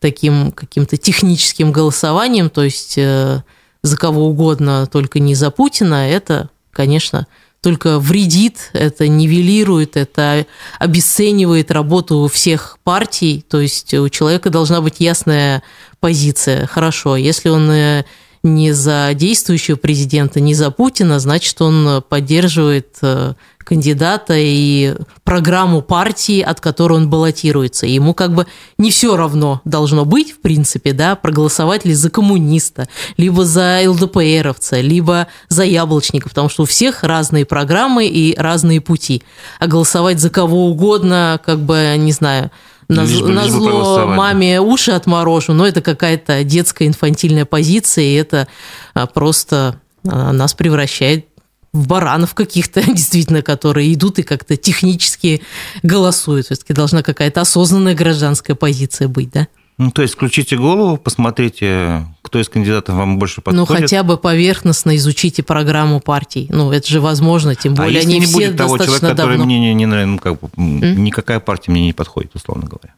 таким каким-то техническим голосованиям, то есть э, за кого угодно, только не за Путина, это, конечно, только вредит, это нивелирует, это обесценивает работу всех партий. То есть у человека должна быть ясная позиция. Хорошо, если он э, не за действующего президента, не за Путина, значит, он поддерживает э, кандидата и программу партии, от которой он баллотируется. ему как бы не все равно должно быть, в принципе, да, проголосовать ли за коммуниста, либо за ЛДПРовца, либо за яблочника, потому что у всех разные программы и разные пути. А голосовать за кого угодно, как бы, не знаю, на, лишь на лишь зло маме уши отморожу, но это какая-то детская инфантильная позиция, и это а, просто а, нас превращает в баранов каких-то, действительно, которые идут и как-то технически голосуют. Все-таки должна какая-то осознанная гражданская позиция быть, да? Ну, то есть включите голову, посмотрите, кто из кандидатов вам больше ну, подходит. Ну, хотя бы поверхностно изучите программу партий. Ну, это же возможно, тем более а если они не все будет того человека, давно. который мне не, не нравится, ну, как бы, mm? никакая партия мне не подходит, условно говоря.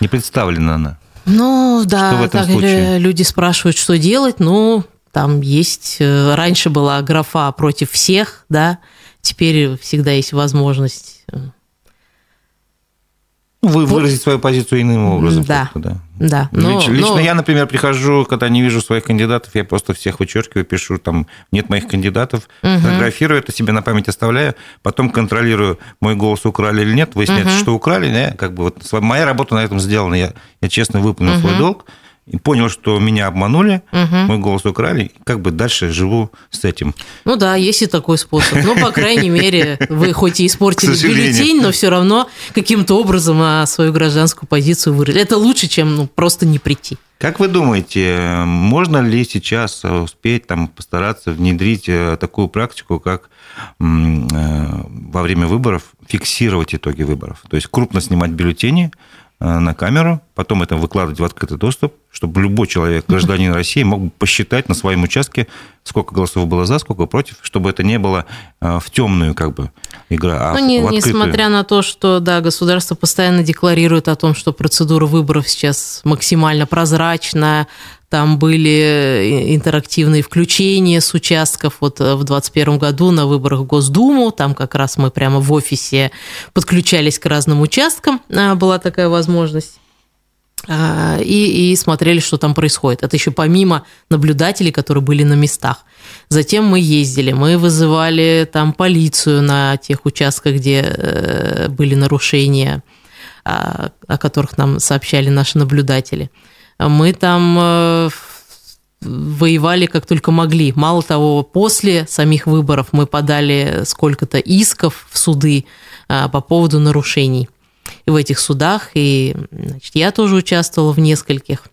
Не представлена она. Ну, да, в этом так случае? люди спрашивают, что делать. Ну, там есть... Э, раньше была графа против всех, да, теперь всегда есть возможность э, вы выразить свою позицию иным образом. Да. да. да. Но, лично, лично я, например, прихожу, когда не вижу своих кандидатов, я просто всех вычеркиваю, пишу, там нет моих кандидатов, угу. фотографирую это себе на память оставляю, потом контролирую, мой голос украли или нет, выясняется, угу. что украли, да, как бы вот моя работа на этом сделана, я, я честно выполнил угу. свой долг, и понял, что меня обманули, угу. мой голос украли, и как бы дальше живу с этим. Ну да, есть и такой способ. Ну, по крайней мере, вы хоть и испортили бюллетень, но все равно каким-то образом а, свою гражданскую позицию выразили. Это лучше, чем ну, просто не прийти. Как вы думаете, можно ли сейчас успеть там, постараться внедрить э, такую практику, как э, во время выборов фиксировать итоги выборов? То есть крупно снимать бюллетени, на камеру, потом это выкладывать в открытый доступ, чтобы любой человек, гражданин России, мог посчитать на своем участке, сколько голосов было за, сколько против, чтобы это не было э, в темную как бы игра, а ну, не. Несмотря на то, что да, государство постоянно декларирует о том, что процедура выборов сейчас максимально прозрачная, там были интерактивные включения с участков. Вот э, в 2021 году на выборах в Госдуму, там как раз мы прямо в офисе подключались к разным участкам, а, была такая возможность. А, и, и смотрели, что там происходит. Это еще помимо наблюдателей, которые были на местах. Затем мы ездили, мы вызывали там полицию на тех участках, где э, были нарушения, а, о которых нам сообщали наши наблюдатели. Мы там э, воевали как только могли. Мало того, после самих выборов мы подали сколько-то исков в суды э, по поводу нарушений и в этих судах, и значит, я тоже участвовала в нескольких.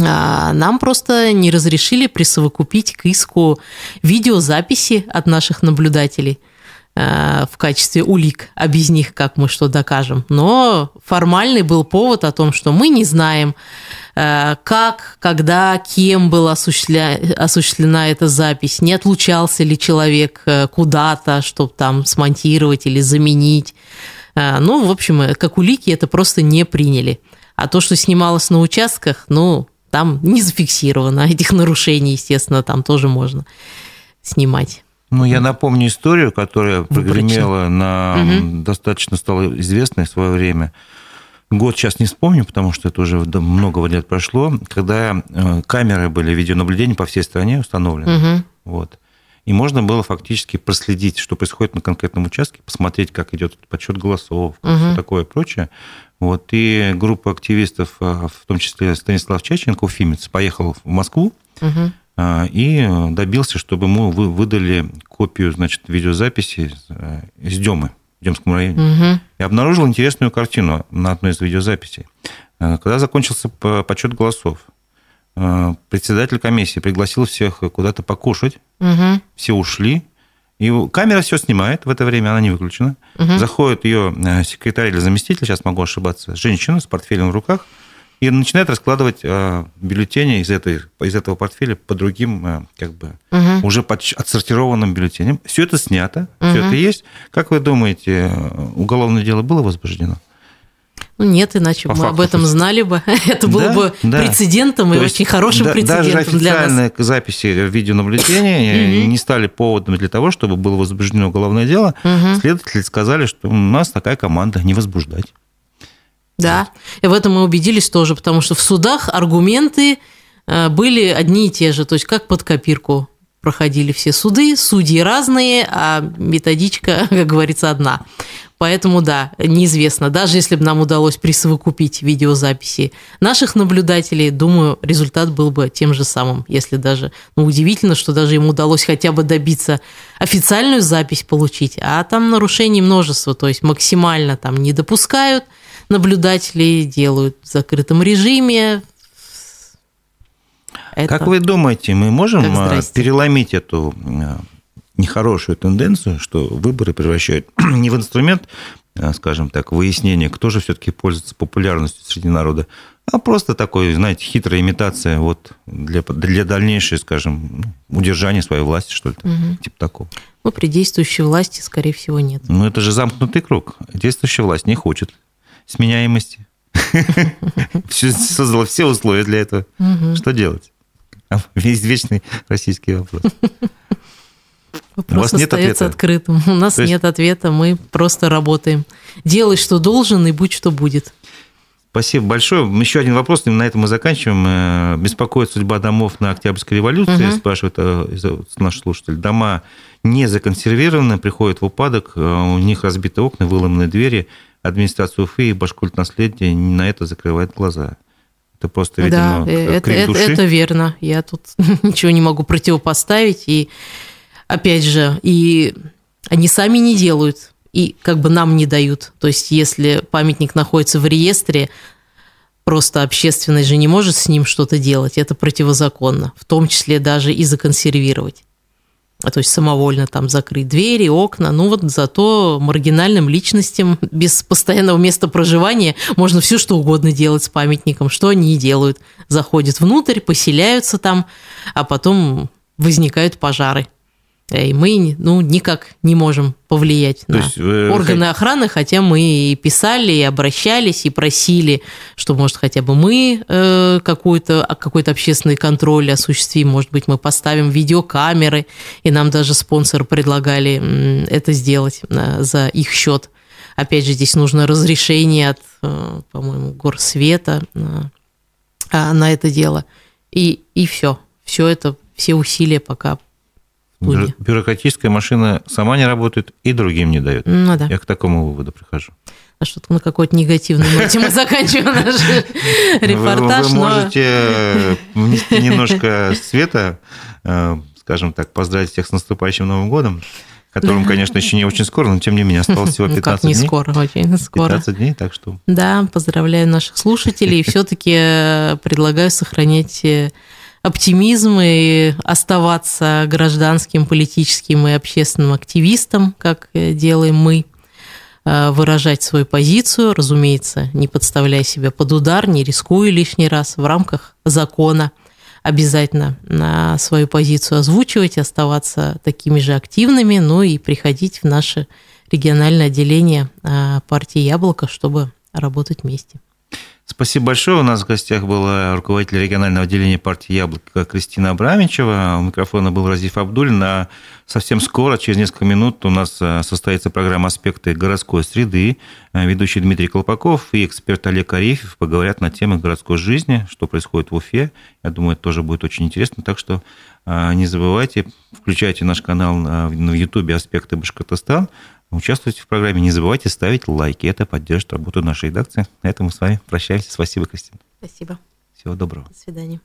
А нам просто не разрешили присовокупить к иску видеозаписи от наших наблюдателей – Э, в качестве улик, а без них как мы что докажем. Но формальный был повод о том, что мы не знаем, как, когда, кем была осуществля... осуществлена эта запись, не отлучался ли человек э, куда-то, чтобы там смонтировать или заменить. Ну, в общем, как улики это просто не приняли. А то, что снималось на участках, ну, там не зафиксировано. Этих нарушений, естественно, там тоже можно снимать. Ну, я напомню историю, которая прогремела на... Угу. Достаточно стала известной в свое время. Год сейчас не вспомню, потому что это уже много лет прошло, когда э, камеры были видеонаблюдения по всей стране установлены. Угу. Вот. И можно было фактически проследить, что происходит на конкретном участке, посмотреть, как идет подсчет голосов, угу. все такое прочее. Вот. И группа активистов, э, в том числе Станислав Чаченко, Уфимец, поехал в Москву, угу. И добился, чтобы ему выдали копию, значит, видеозаписи из Демы, в Демском районе. Угу. И обнаружил интересную картину на одной из видеозаписей. А, когда закончился подсчет голосов, а, председатель комиссии пригласил всех куда-то покушать, угу. все ушли, и камера все снимает, в это время она не выключена. Угу. Заходит ее секретарь или заместитель, сейчас могу ошибаться, женщина с портфелем в руках – и начинает раскладывать э, бюллетени из, этой, из этого портфеля по другим, э, как бы, угу. уже под отсортированным бюллетеням. Все это снято, угу. все это есть. Как вы думаете, уголовное дело было возбуждено? Ну, нет, иначе По мы об этом знали бы. Это было да, бы да. прецедентом То и очень хорошим да, прецедентом даже для нас. записи видеонаблюдения не стали поводом для того, чтобы было возбуждено уголовное дело. Следователи сказали, что у нас такая команда, не возбуждать. Да, и в этом мы убедились тоже, потому что в судах аргументы э, были одни и те же, то есть как под копирку проходили все суды, судьи разные, а методичка, как говорится, одна. Поэтому да, неизвестно. Даже если бы нам удалось присовокупить видеозаписи наших наблюдателей, думаю, результат был бы тем же самым. Если даже, ну, удивительно, что даже ему удалось хотя бы добиться официальную запись получить, а там нарушений множество, то есть максимально там не допускают – наблюдатели делают в закрытом режиме. Это как вы думаете, мы можем а, переломить эту а, нехорошую тенденцию, что выборы превращают не в инструмент, а, скажем так, выяснения, кто же все-таки пользуется популярностью среди народа, а просто такой, знаете, хитрая имитация вот для, для дальнейшей, скажем, ну, удержания своей власти, что ли, угу. типа такого. Ну, при действующей власти, скорее всего, нет. Ну, это же замкнутый круг. Действующая власть не хочет сменяемости. Создала все условия для этого. Что делать? Весь вечный российский вопрос. Вопрос У вас нет ответа? открытым. У нас есть... нет ответа, мы просто работаем. Делай, что должен, и будь, что будет. Спасибо большое. Еще один вопрос, на этом мы заканчиваем. Э, беспокоит судьба домов на Октябрьской революции, угу. спрашивает э, наш слушатель. Дома не законсервированы, приходят в упадок, э, у них разбиты окна, выломаны двери администрация Уфы и Башкульт наследие на это закрывает глаза. Это просто, видимо, да, это, это, это верно. Я тут ничего не могу противопоставить. И опять же, и они сами не делают, и как бы нам не дают. То есть, если памятник находится в реестре, просто общественность же не может с ним что-то делать. Это противозаконно, в том числе даже и законсервировать. А то есть самовольно там закрыть двери, окна. Ну вот зато маргинальным личностям без постоянного места проживания можно все что угодно делать с памятником. Что они и делают. Заходят внутрь, поселяются там, а потом возникают пожары. И мы ну, никак не можем повлиять То на есть, органы охраны, хотя мы и писали, и обращались, и просили, что, может, хотя бы мы э, какой-то какой общественный контроль осуществим, может быть, мы поставим видеокамеры, и нам даже спонсоры предлагали это сделать э, за их счет. Опять же, здесь нужно разрешение от, э, по-моему, горсвета на это дело. И, и все. Все это, все усилия пока Бюро- бюрократическая машина сама не работает и другим не дает. Ну, да. Я к такому выводу прихожу. А что-то на какой-то негативной ноте мы заканчиваем наш репортаж. Вы можете внести немножко света, э, скажем так, поздравить всех с наступающим Новым годом которым, конечно, еще не очень скоро, но тем не менее осталось всего 15 ну, как не дней. скоро, очень скоро. 15 дней, так что... Да, поздравляю наших слушателей. И все-таки э, предлагаю сохранять э, оптимизм и оставаться гражданским, политическим и общественным активистом, как э, делаем мы, э, выражать свою позицию, разумеется, не подставляя себя под удар, не рискуя лишний раз в рамках закона обязательно на свою позицию озвучивать, оставаться такими же активными, но и приходить в наше региональное отделение э, партии «Яблоко», чтобы работать вместе. Спасибо большое. У нас в гостях была руководитель регионального отделения партии «Яблоко» Кристина Абрамичева. У микрофона был Разиф Абдулин. А совсем скоро, через несколько минут, у нас э, состоится программа «Аспекты городской среды». Э, ведущий Дмитрий Колпаков и эксперт Олег Арифьев поговорят на темы городской жизни, что происходит в Уфе. Я думаю, это тоже будет очень интересно. Так что э, не забывайте, включайте наш канал на YouTube «Аспекты Башкортостан». Участвуйте в программе, не забывайте ставить лайки. Это поддержит работу нашей редакции. На этом мы с вами прощаемся. Спасибо, Кристина. Спасибо. Всего доброго. До свидания.